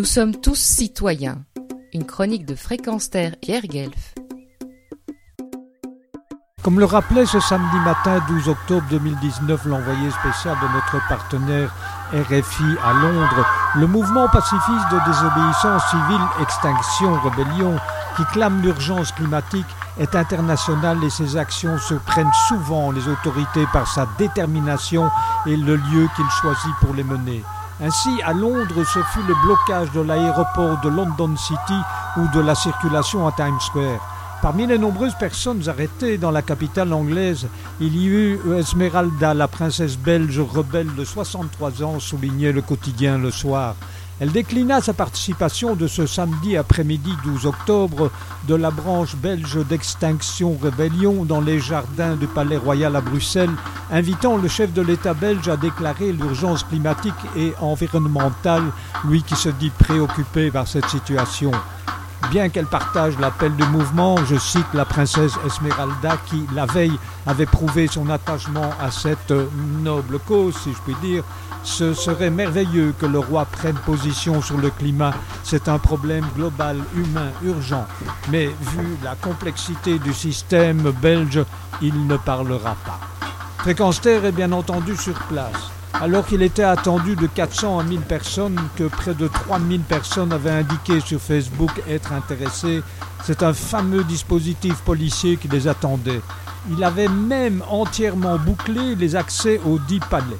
Nous sommes tous citoyens. Une chronique de Fréquence Terre Pierre Guelf. Comme le rappelait ce samedi matin 12 octobre 2019 l'envoyé spécial de notre partenaire RFI à Londres, le mouvement pacifiste de désobéissance civile Extinction Rebellion, qui clame l'urgence climatique, est international et ses actions surprennent souvent les autorités par sa détermination et le lieu qu'il choisit pour les mener. Ainsi, à Londres, ce fut le blocage de l'aéroport de London City ou de la circulation à Times Square. Parmi les nombreuses personnes arrêtées dans la capitale anglaise, il y eut Esmeralda, la princesse belge rebelle de 63 ans, soulignait le quotidien le soir. Elle déclina sa participation de ce samedi après-midi 12 octobre de la branche belge d'Extinction Rébellion dans les jardins du Palais Royal à Bruxelles, invitant le chef de l'État belge à déclarer l'urgence climatique et environnementale, lui qui se dit préoccupé par cette situation. Bien qu'elle partage l'appel du mouvement, je cite la princesse Esmeralda qui, la veille, avait prouvé son attachement à cette noble cause, si je puis dire, ce serait merveilleux que le roi prenne position sur le climat. C'est un problème global, humain, urgent. Mais vu la complexité du système belge, il ne parlera pas. Fréquence est bien entendu sur place. Alors qu'il était attendu de 400 à 1000 personnes, que près de 3000 personnes avaient indiqué sur Facebook être intéressées, c'est un fameux dispositif policier qui les attendait. Il avait même entièrement bouclé les accès aux dix palais.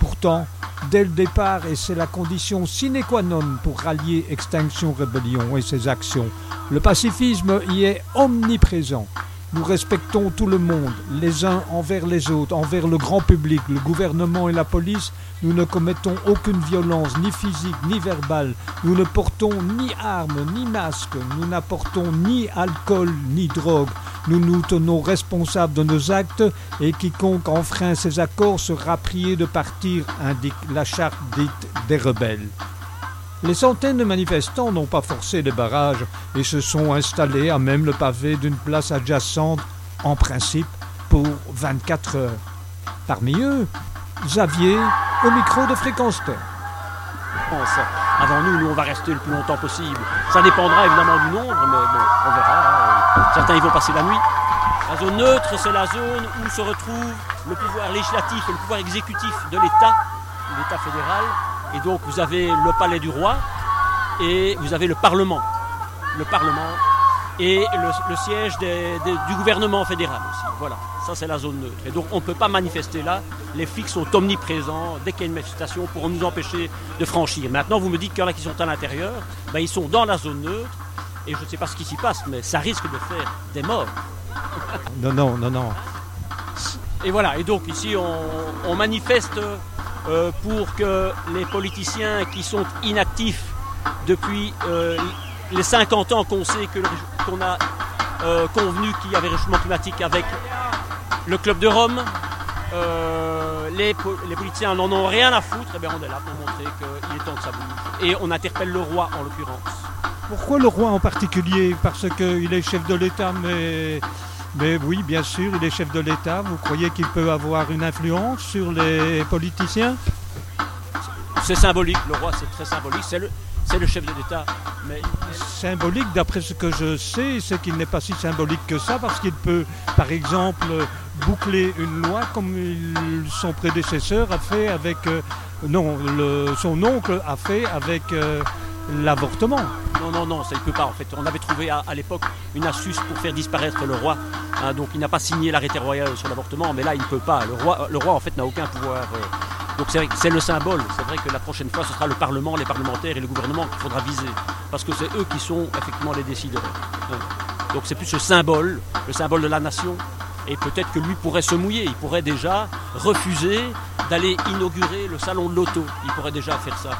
Pourtant, dès le départ, et c'est la condition sine qua non pour rallier Extinction Rébellion et ses actions, le pacifisme y est omniprésent. Nous respectons tout le monde, les uns envers les autres, envers le grand public, le gouvernement et la police. Nous ne commettons aucune violence, ni physique, ni verbale. Nous ne portons ni armes, ni masques. Nous n'apportons ni alcool, ni drogue. Nous nous tenons responsables de nos actes et quiconque enfreint ces accords sera prié de partir, indique la charte dite des rebelles. Les centaines de manifestants n'ont pas forcé les barrages et se sont installés à même le pavé d'une place adjacente, en principe, pour 24 heures. Parmi eux, Xavier, au micro de Fréquence Terre. Avant nous, nous, on va rester le plus longtemps possible. Ça dépendra évidemment du nombre, mais bon, on verra. Certains, ils vont passer la nuit. La zone neutre, c'est la zone où se retrouve le pouvoir législatif et le pouvoir exécutif de l'État, l'État fédéral, et donc vous avez le palais du roi et vous avez le Parlement. Le Parlement et le, siège du gouvernement fédéral aussi. Voilà, ça c'est la zone neutre. Et donc on ne peut pas manifester là. Les flics sont omniprésents. Dès qu'il y a une manifestation pour nous empêcher de franchir. Maintenant vous me dites qu'il y en a qui sont à l'intérieur. Ben, ils sont dans la zone neutre. Et je ne sais pas ce qui s'y passe, mais ça risque de faire des morts. Non, non, non, non. Et voilà, et donc ici on manifeste euh, pour que les politiciens qui sont inactifs depuis euh, les 50 ans qu'on sait qu'on a euh, convenu qu'il y avait réchauffement climatique avec le Club de Rome, les, politiciens n'en ont rien à foutre, et eh bien on est là pour montrer qu'il est temps que ça bouge. Et on interpelle le roi en l'occurrence. Pourquoi le roi en particulier? Parce qu'il est chef de l'État, mais mais oui, bien sûr, il est chef de l'État. Vous croyez qu'il peut avoir une influence sur les politiciens? C'est symbolique, le roi c'est très symbolique, c'est le, c'est le chef de l'État. Mais... Symbolique, d'après ce que je sais, c'est qu'il n'est pas si symbolique que ça, parce qu'il peut, par exemple, boucler une loi comme son prédécesseur a fait avec... Euh, non, son oncle a fait avec... Euh, l'avortement. Non, non, non, ça ne peut pas en fait. On avait trouvé à, l'époque une astuce pour faire disparaître le roi. Hein, donc il n'a pas signé l'arrêté royal sur l'avortement, mais là il ne peut pas. Le roi, le roi en fait n'a aucun pouvoir. Euh. donc c'est le symbole. C'est vrai que la prochaine fois ce sera le Parlement, les parlementaires et le gouvernement qu'il faudra viser. Parce que c'est eux qui sont effectivement les décideurs. Hein. Donc c'est plus ce symbole, le symbole de la nation. Et peut-être que lui pourrait se mouiller. Il pourrait déjà refuser d'aller inaugurer le salon de l'auto. Il pourrait déjà faire ça.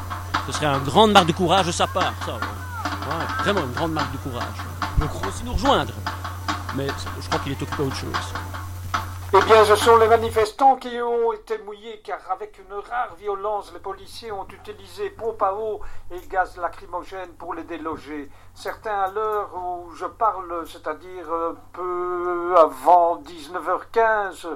Ce serait une grande marque de courage de sa part, ça. vraiment une grande marque de courage. Donc aussi nous rejoindre. Mais je crois qu'il est occupé à autre chose. Eh bien, ce sont les manifestants qui ont été mouillés, car avec une rare violence, les policiers ont utilisé pompe à eau et gaz lacrymogène pour les déloger. Certains, à l'heure où je parle, c'est-à-dire peu avant 19h15,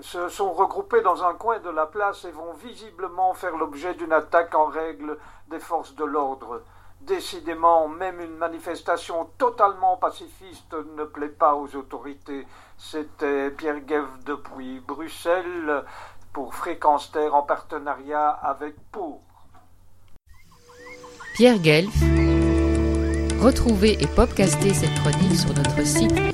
se sont regroupés dans un coin de la place et vont visiblement faire l'objet d'une attaque en règle des forces de l'ordre. Décidément, même une manifestation totalement pacifiste ne plaît pas aux autorités. C'était Pierre Gueve depuis Bruxelles pour Fréquence en partenariat avec Pour. Pierre Guelf. Retrouvez et podcastez cette chronique sur notre site